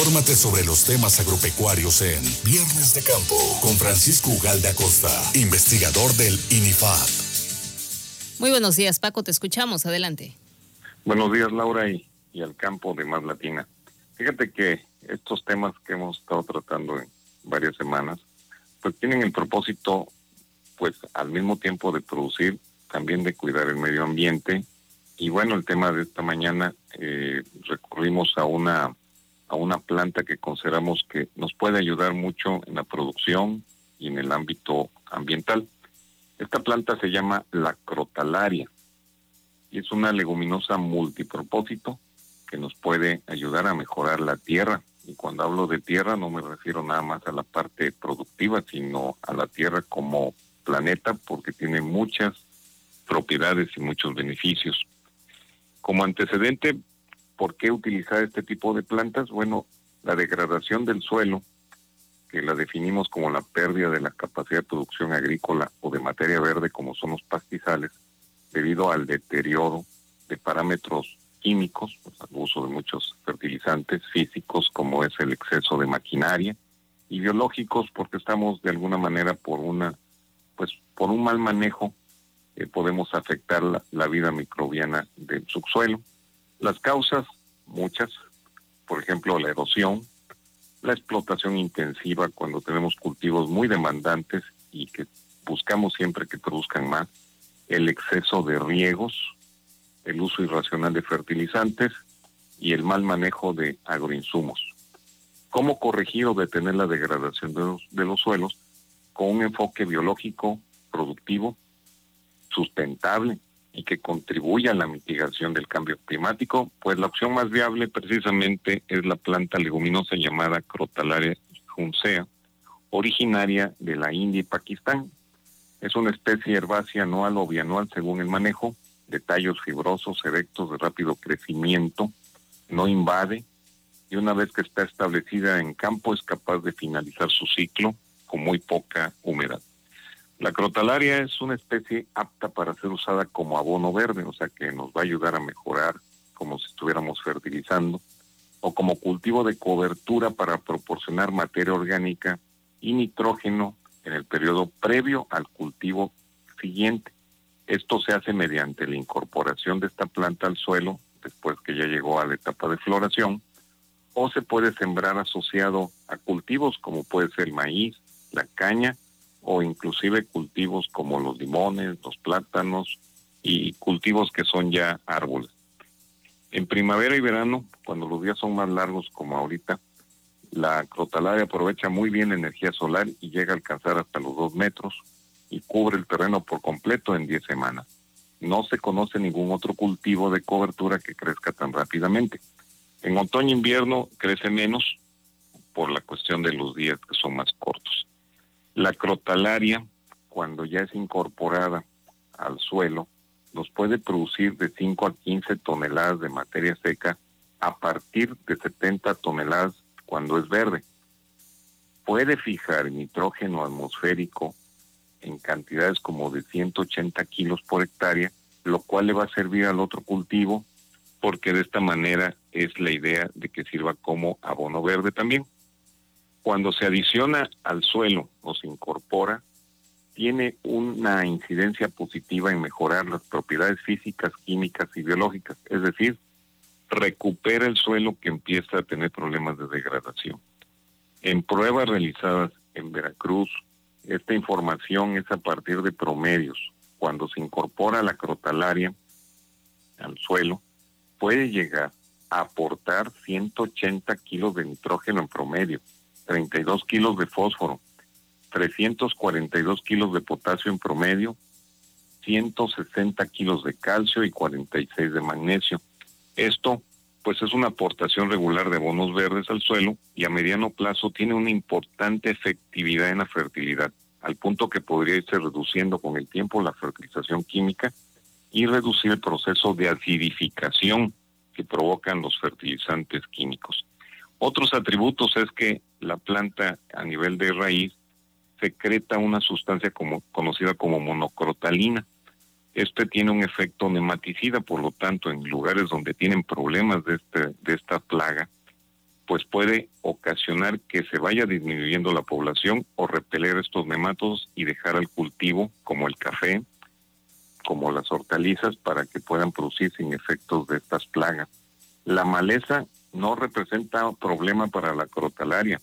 Infórmate sobre los temas agropecuarios en Viernes de Campo con Francisco Ugalde Acosta, investigador del INIFAP. Muy buenos días, Paco, te escuchamos. Adelante. Buenos días, Laura, y, y al campo de Más Latina. Fíjate que estos temas que hemos estado tratando en varias semanas, pues tienen el propósito, pues al mismo tiempo de producir, también de cuidar el medio ambiente. Y bueno, el tema de esta mañana eh, recurrimos a una a una planta que consideramos que nos puede ayudar mucho en la producción y en el ámbito ambiental. Esta planta se llama la crotalaria y es una leguminosa multipropósito que nos puede ayudar a mejorar la tierra. Y cuando hablo de tierra no me refiero nada más a la parte productiva, sino a la tierra como planeta porque tiene muchas propiedades y muchos beneficios. Como antecedente ¿Por qué utilizar este tipo de plantas? Bueno, la degradación del suelo, que la definimos como la pérdida de la capacidad de producción agrícola o de materia verde, como son los pastizales, debido al deterioro de parámetros químicos, pues, al uso de muchos fertilizantes físicos, como es el exceso de maquinaria, y biológicos, porque estamos de alguna manera por una, pues por un mal manejo, eh, podemos afectar la vida microbiana del subsuelo. Las causas, muchas, por ejemplo, la erosión, la explotación intensiva cuando tenemos cultivos muy demandantes y que buscamos siempre que produzcan más, el exceso de riegos, el uso irracional de fertilizantes y el mal manejo de agroinsumos. ¿Cómo corregir o detener la degradación de los, de los suelos? Con un enfoque biológico, productivo, sustentable, y que contribuya a la mitigación del cambio climático, pues la opción más viable precisamente es la planta leguminosa llamada Crotalaria juncea, originaria de la India y Pakistán. Es una especie herbácea anual o bianual según el manejo, de tallos fibrosos, erectos, de rápido crecimiento, no invade y una vez que está establecida en campo es capaz de finalizar su ciclo con muy poca humedad. La crotalaria es una especie apta para ser usada como abono verde, o sea que nos va a ayudar a mejorar como si estuviéramos fertilizando, o como cultivo de cobertura para proporcionar materia orgánica y nitrógeno en el periodo previo al cultivo siguiente. Esto se hace mediante la incorporación de esta planta al suelo después que ya llegó a la etapa de floración, o se puede sembrar asociado a cultivos como puede ser el maíz, la caña o inclusive cultivos como los limones, los plátanos y cultivos que son ya árboles. En primavera y verano, cuando los días son más largos como ahorita, la crotalaria aprovecha muy bien la energía solar y llega a alcanzar hasta los dos metros y cubre el terreno por completo en 10 semanas. No se conoce ningún otro cultivo de cobertura que crezca tan rápidamente. En otoño e invierno crece menos por la cuestión de los días que son más cortos. La crotalaria, cuando ya es incorporada al suelo, nos puede producir de 5 a 15 toneladas de materia seca a partir de 70 toneladas cuando es verde. Puede fijar nitrógeno atmosférico en cantidades como de 180 kilos por hectárea, lo cual le va a servir al otro cultivo, porque de esta manera es la idea de que sirva como abono verde también. Cuando se adiciona al suelo o se incorpora, tiene una incidencia positiva en mejorar las propiedades físicas, químicas y biológicas, es decir, recupera el suelo que empieza a tener problemas de degradación. En pruebas realizadas en Veracruz, esta información es a partir de promedios. Cuando se incorpora la crotalaria al suelo, puede llegar a aportar 180 kilos de nitrógeno en promedio, 32 kilos de fósforo, 342 kilos de potasio en promedio, 160 kilos de calcio y 46 de magnesio. Esto, pues, es una aportación regular de bonos verdes al suelo y a mediano plazo tiene una importante efectividad en la fertilidad, al punto que podría irse reduciendo con el tiempo la fertilización química y reducir el proceso de acidificación que provocan los fertilizantes químicos. Otros atributos es que la planta a nivel de raíz secreta una sustancia conocida como monocrotalina. Este tiene un efecto nematicida, por lo tanto, en lugares donde tienen problemas de, este, de esta plaga, pues puede ocasionar que se vaya disminuyendo la población o repeler estos nematodos y dejar al cultivo como el café, como las hortalizas para que puedan producir sin efectos de estas plagas. La maleza no representa problema para la crotalaria,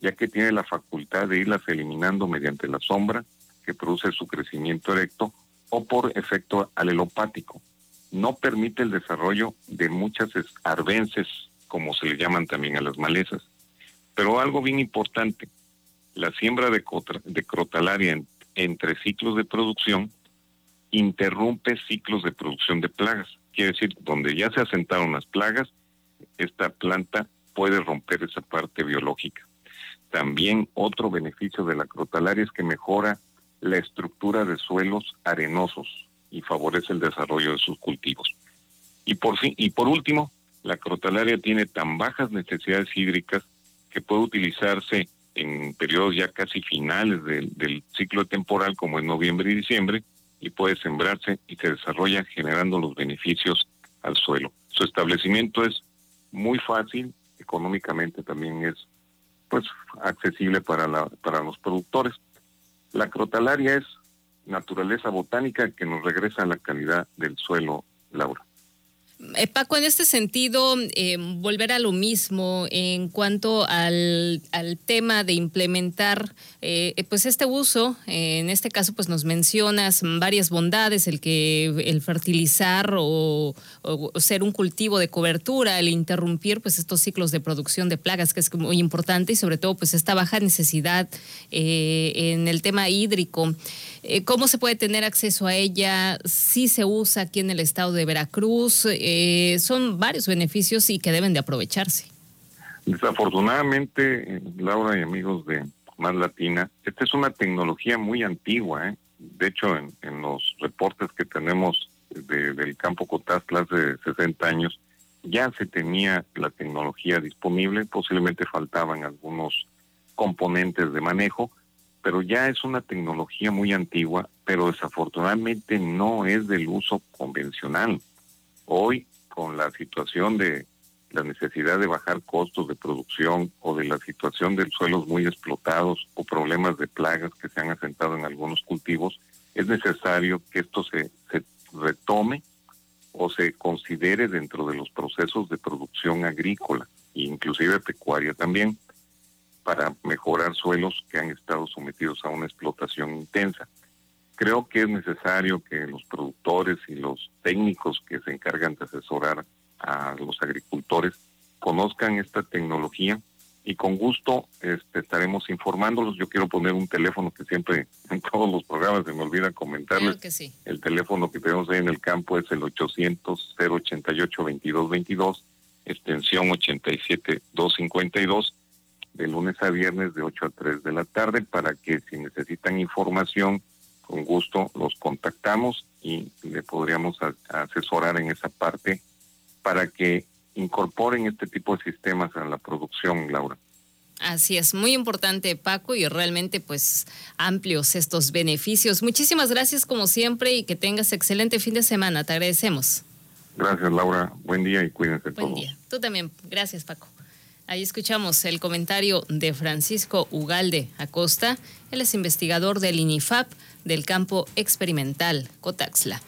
ya que tiene la facultad de irlas eliminando mediante la sombra que produce su crecimiento erecto o por efecto alelopático. No permite el desarrollo de muchas arbences, como se le llaman también a las malezas. Pero algo bien importante, la siembra de, de crotalaria entre ciclos de producción interrumpe ciclos de producción de plagas. Quiere decir, donde ya se asentaron las plagas, esta planta puede romper esa parte biológica. También otro beneficio de la crotalaria es que mejora la estructura de suelos arenosos y favorece el desarrollo de sus cultivos. Y por fin, y por último, la crotalaria tiene tan bajas necesidades hídricas que puede utilizarse en periodos ya casi finales del, del ciclo temporal como en noviembre y diciembre y puede sembrarse y se desarrolla generando los beneficios al suelo. Su establecimiento es muy fácil, económicamente también es pues accesible para la, para los productores. La crotalaria es naturaleza botánica que nos regresa a la calidad del suelo, Laura. Eh, Paco, en este sentido, eh, volver a lo mismo en cuanto al, tema de implementar eh, pues este uso, en este caso pues nos mencionas varias bondades, el que el fertilizar o, ser un cultivo de cobertura, el interrumpir pues estos ciclos de producción de plagas, que es muy importante y sobre todo pues esta baja necesidad en el tema hídrico. ¿Cómo se puede tener acceso a ella? Si se usa aquí en el estado de Veracruz. Eh, son varios beneficios y que deben de aprovecharse. Desafortunadamente, Laura y amigos de Más Latina, esta es una tecnología muy antigua. ¿eh? De hecho, en, los reportes que tenemos del campo Cotazla hace 60 años, ya se tenía la tecnología disponible, posiblemente faltaban algunos componentes de manejo, pero ya es una tecnología muy antigua, pero desafortunadamente no es del uso convencional. Hoy, con la situación de la necesidad de bajar costos de producción o de la situación de suelos muy explotados o problemas de plagas que se han asentado en algunos cultivos, es necesario que esto se, retome o se considere dentro de los procesos de producción agrícola inclusive pecuaria también para mejorar suelos que han estado sometidos a una explotación intensa. Creo que es necesario que los productores y los técnicos que se encargan de asesorar a los agricultores conozcan esta tecnología y con gusto este, estaremos informándolos. Yo quiero poner un teléfono que siempre en todos los programas se me olvida comentarles. El teléfono que tenemos ahí en el campo es el 800-088-2222, extensión 87252, de lunes a viernes de 8 a 3 de la tarde, para que si necesitan información con gusto los contactamos y le podríamos asesorar en esa parte para que incorporen este tipo de sistemas a la producción, Laura. Así es, muy importante Paco y realmente pues amplios estos beneficios. Muchísimas gracias como siempre y que tengas excelente fin de semana, te agradecemos. Gracias Laura, buen día y cuídense Buen día, tú también, gracias Paco. Ahí escuchamos el comentario de Francisco Ugalde Acosta, él es investigador del INIFAP del campo experimental Cotaxla.